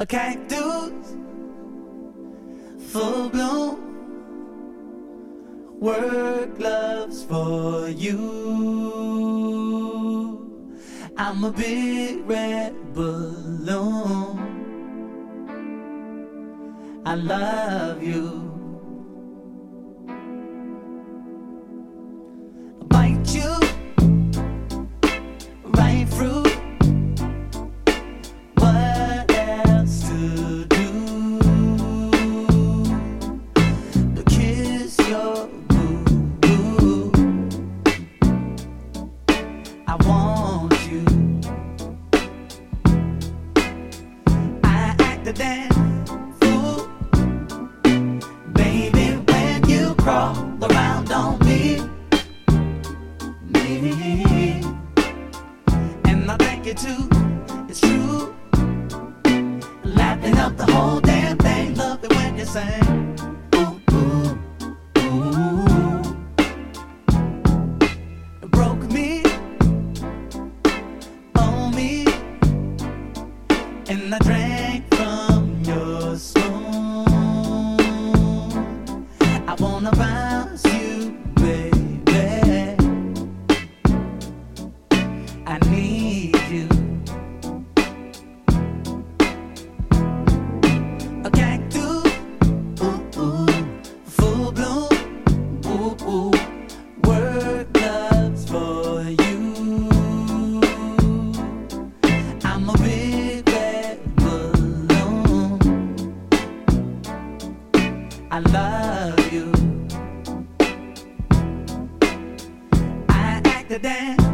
a cactus, full bloom, work gloves for you. I'm a big red balloon. I love you. The dance.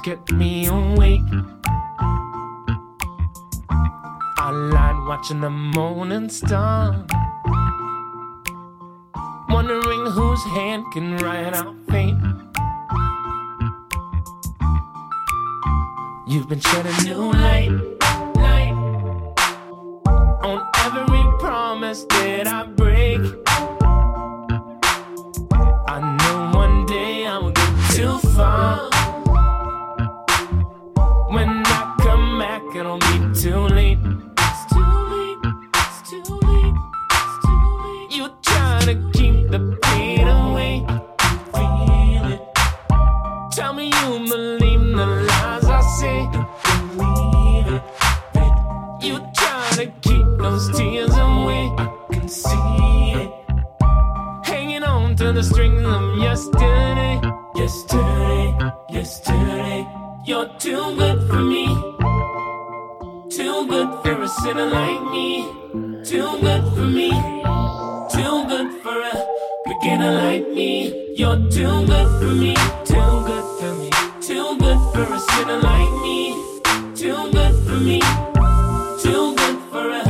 kept me awake. I lied watching the morning star. Wondering whose hand can write out fate. You've been shedding new light, light on every promise that I break. sinner like me. Too good for me. Too good for a beginner like me. You're too good for me. Too good for me. Too good for a sinner like me. Too good for me. Too good for a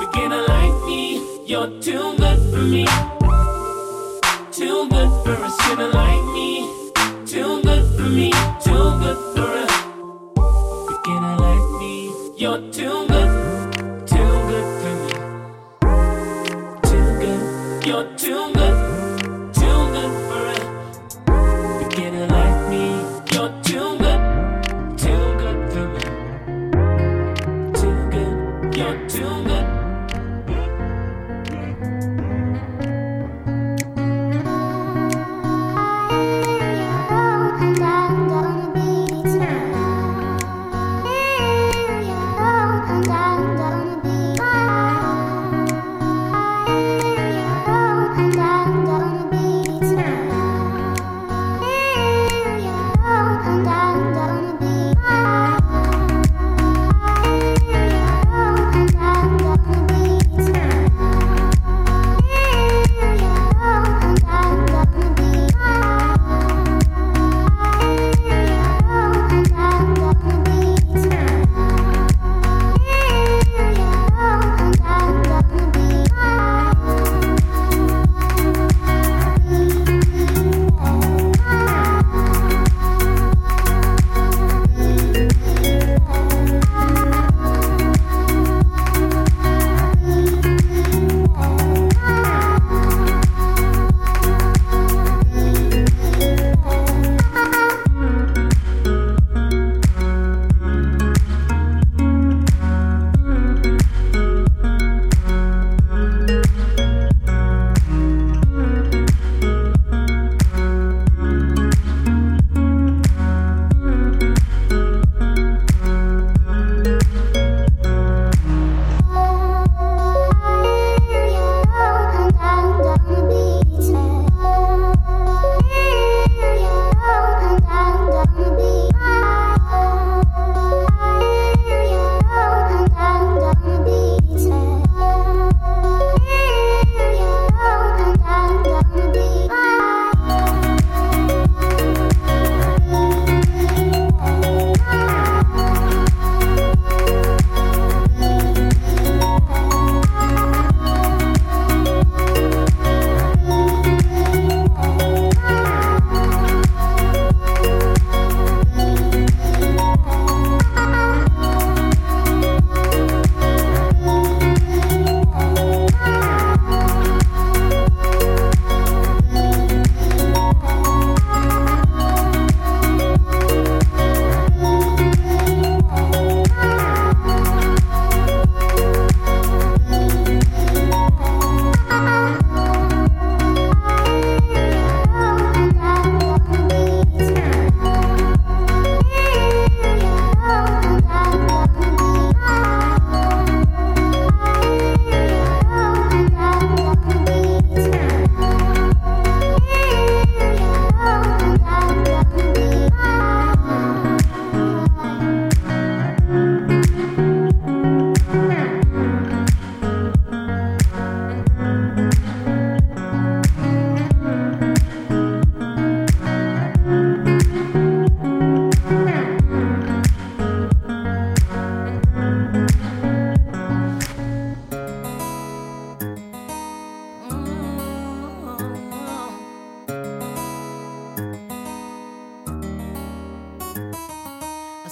beginner like me. You're too good for me. Too good for a sinner like me.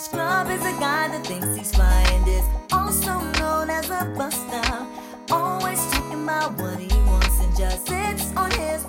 Scrub is a guy that thinks he's flying, is also known as a buster. Always talking about what he wants and just sits on his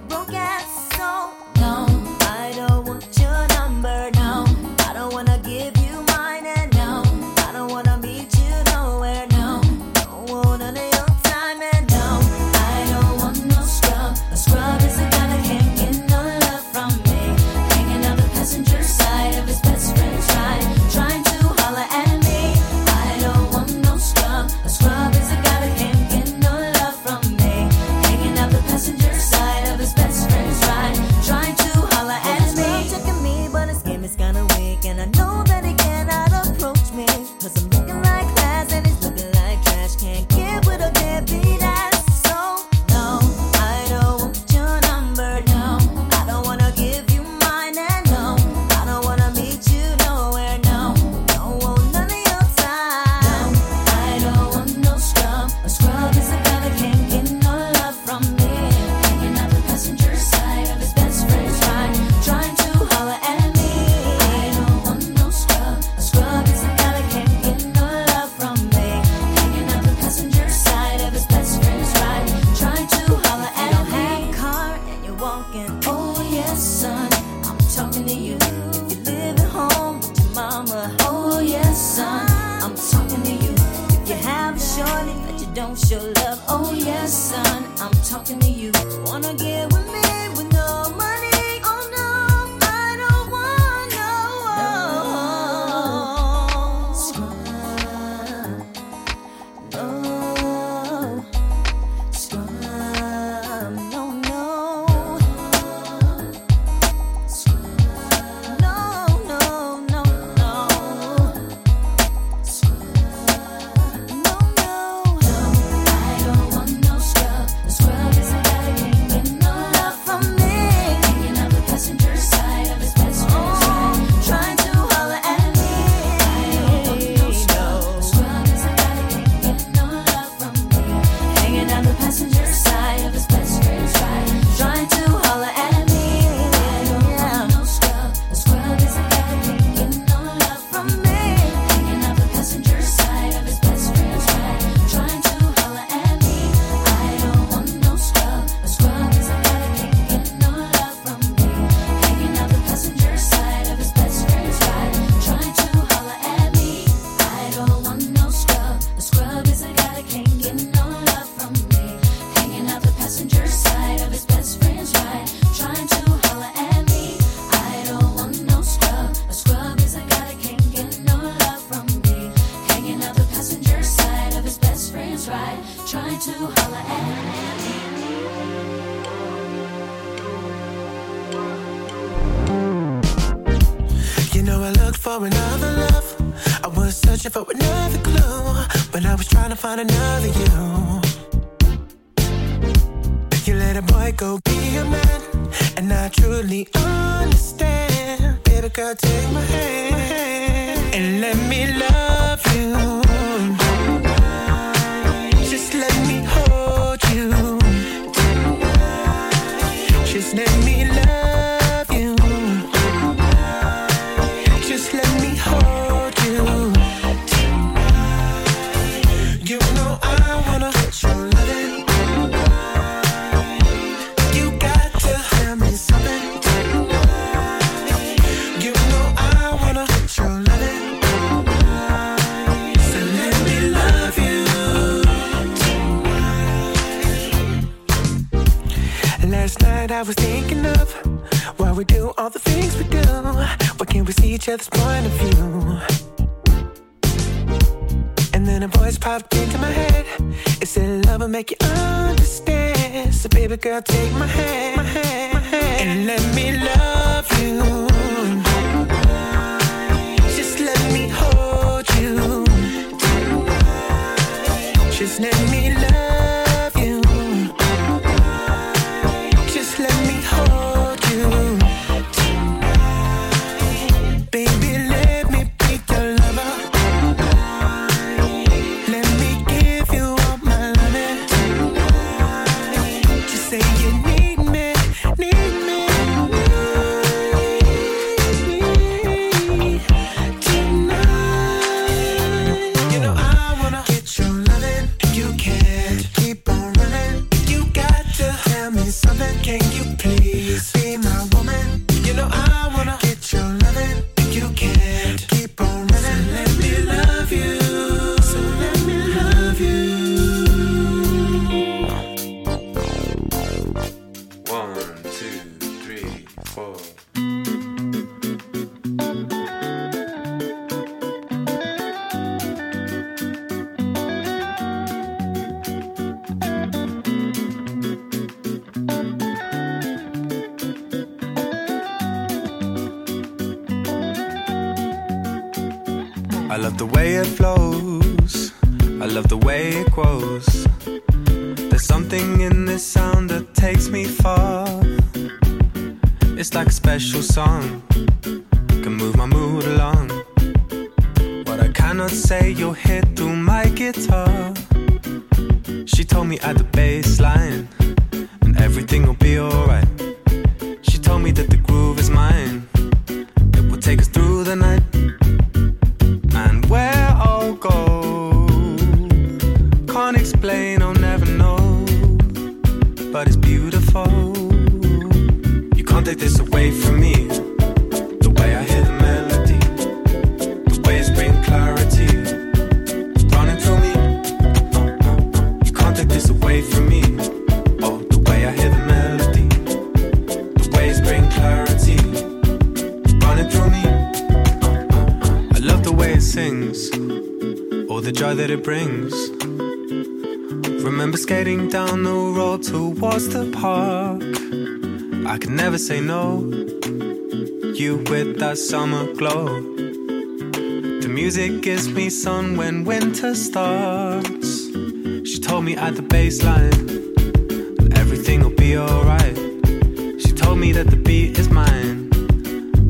baby girl, take my hand, my hand, my hand and let me love. I love the way it flows. I love the way it grows. There's something in this sound that takes me far. It's like a special song. Can move my mood along. What I cannot say, you'll hear through my guitar. She told me at the bass line, and everything will be alright. She told me that the groove is mine. sun when winter starts. She told me at the baseline everything will be alright. She told me that the beat is mine,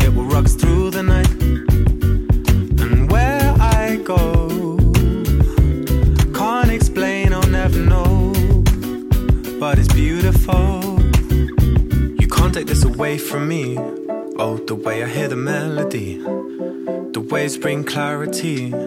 it will rock through the night. And where I go, can't explain, I'll never know. But it's beautiful. You can't take this away from me. Oh, the way I hear the melody, the waves bring clarity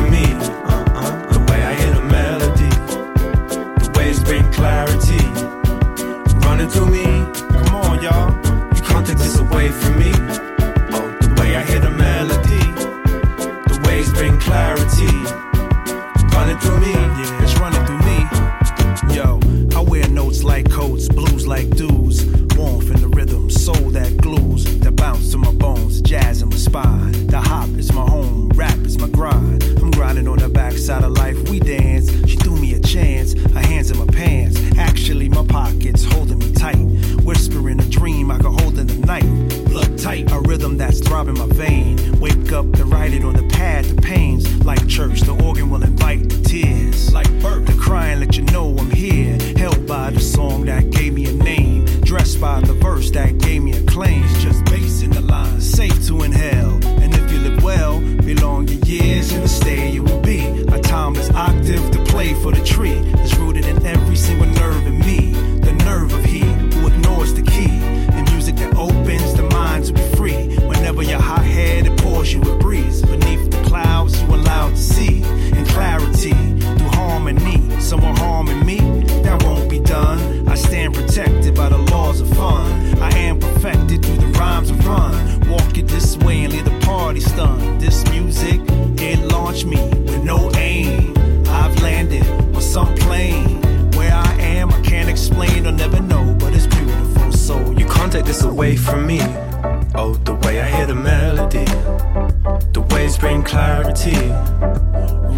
clarity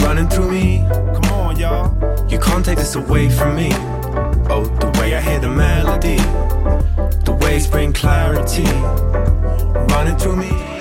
running through me. Come on, y'all. You can't take this away from me. Oh, the way I hear the melody, the waves bring clarity running through me.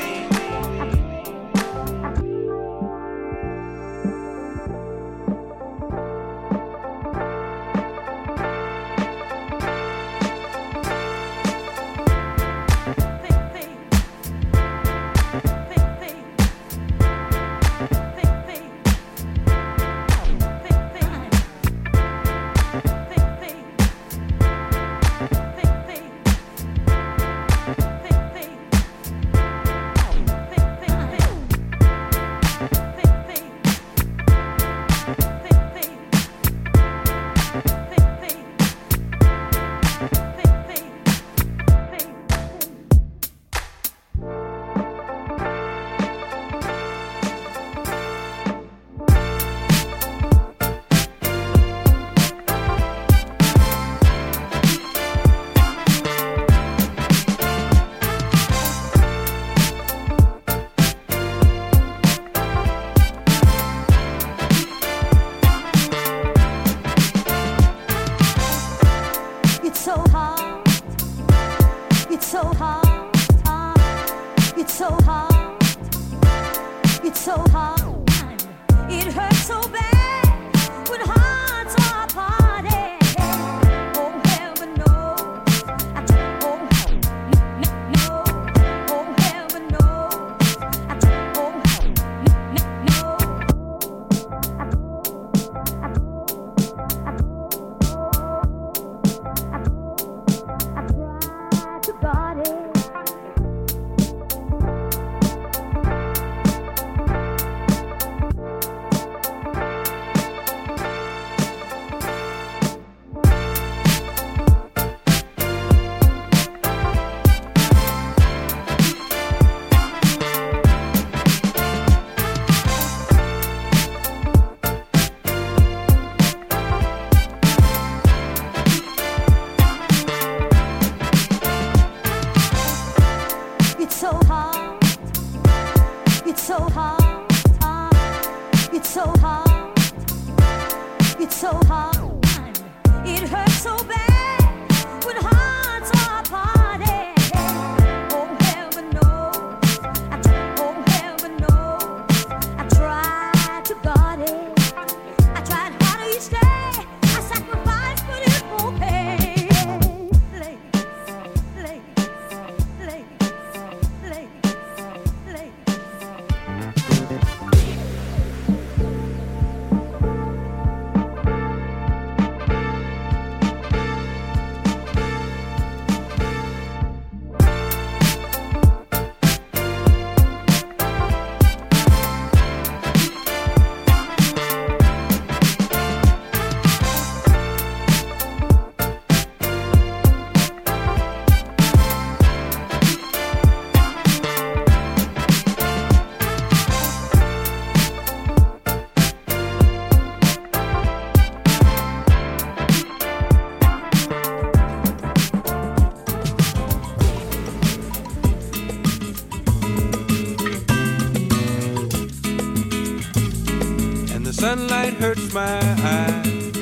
Sunlight hurts my eyes.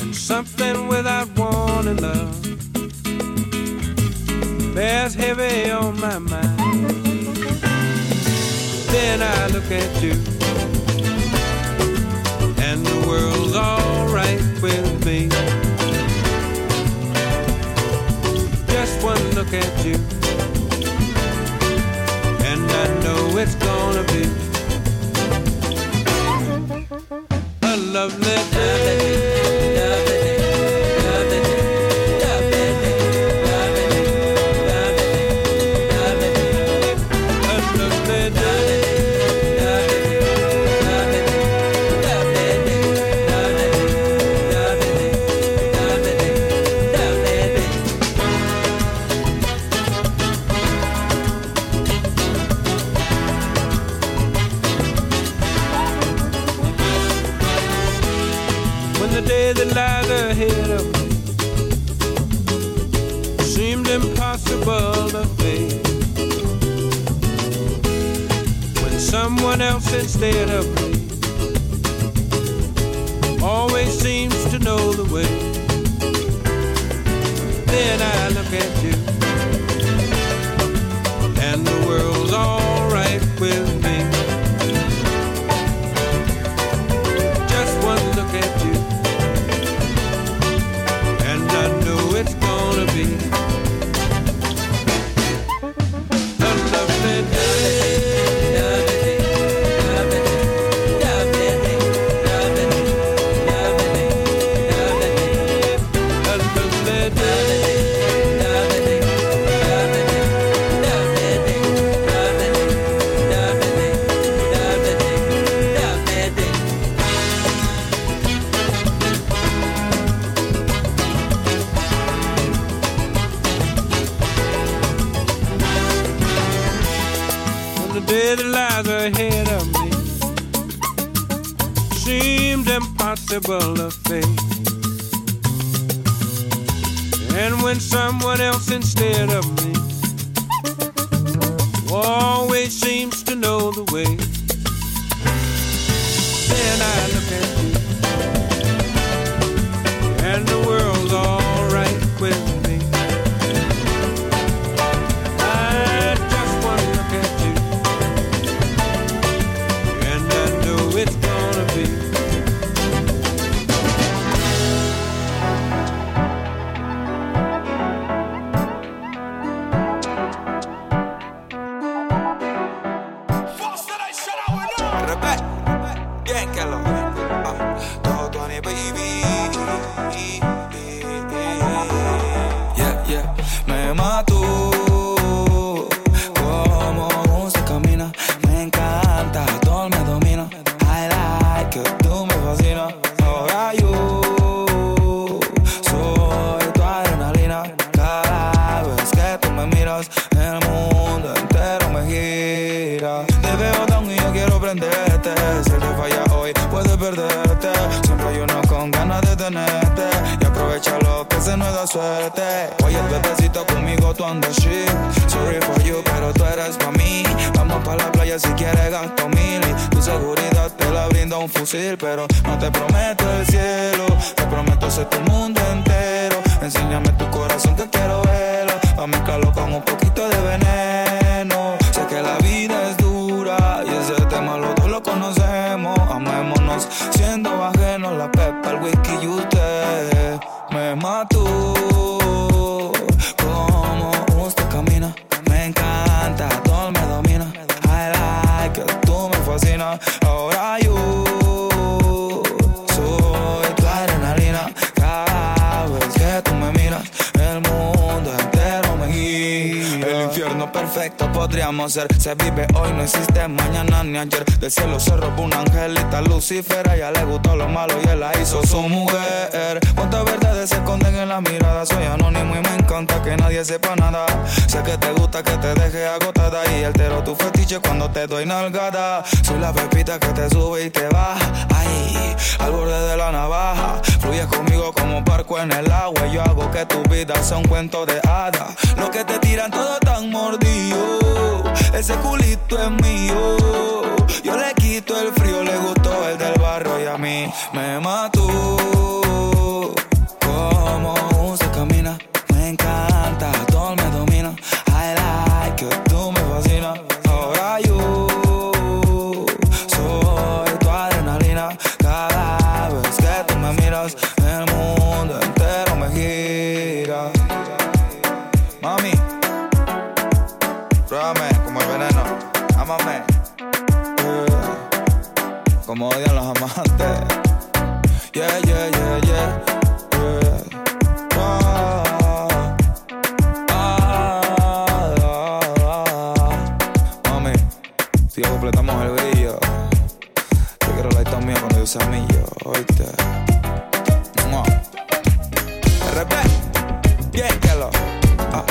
And something without wanting love bears heavy on my mind. Then I look at you, and the world's alright with me. Just one look at you, and I know it's gonna be. Lovely day. Instead of prometo el cielo. Te prometo ser tu mundo entero. Enséñame tu corazón que quiero verlo. A mezclarlo con un poquito de veneno. Sé que la vida Se vive hoy, no existe mañana ni ayer. Del cielo se robó una angelita Lucifer. A ella le gustó lo malo y él la hizo su mujer. Cuántas verdades se esconden en la mirada. Soy anónimo y me encanta que nadie sepa nada. Sé que te gusta que te deje agotada. Y altero tu fetiche cuando te doy nalgada. Soy la pepita que te sube y te baja. Ay, al borde de la navaja. Fluyes conmigo como barco en el agua. Yo hago que tu vida sea un cuento de hadas. Lo que te tiran todo tan mordido. Ese culito es mío. Yo le quito el frío, le gustó el del barro y a mí me mató. Como usted camina, me encanta, si completamos el brillo, te quiero la historia mía cuando yo sea millo, oíste. Mua. RP, yeah. Ah,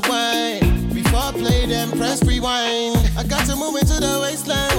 the wine. Before I play, them press rewind. I got to move into the wasteland.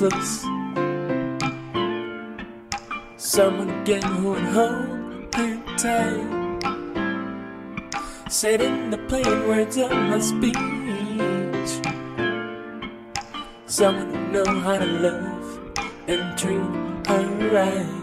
chocolates. Someone again who would hold me tight. Said in the plain words of my speech. Someone who know how to love and treat her right.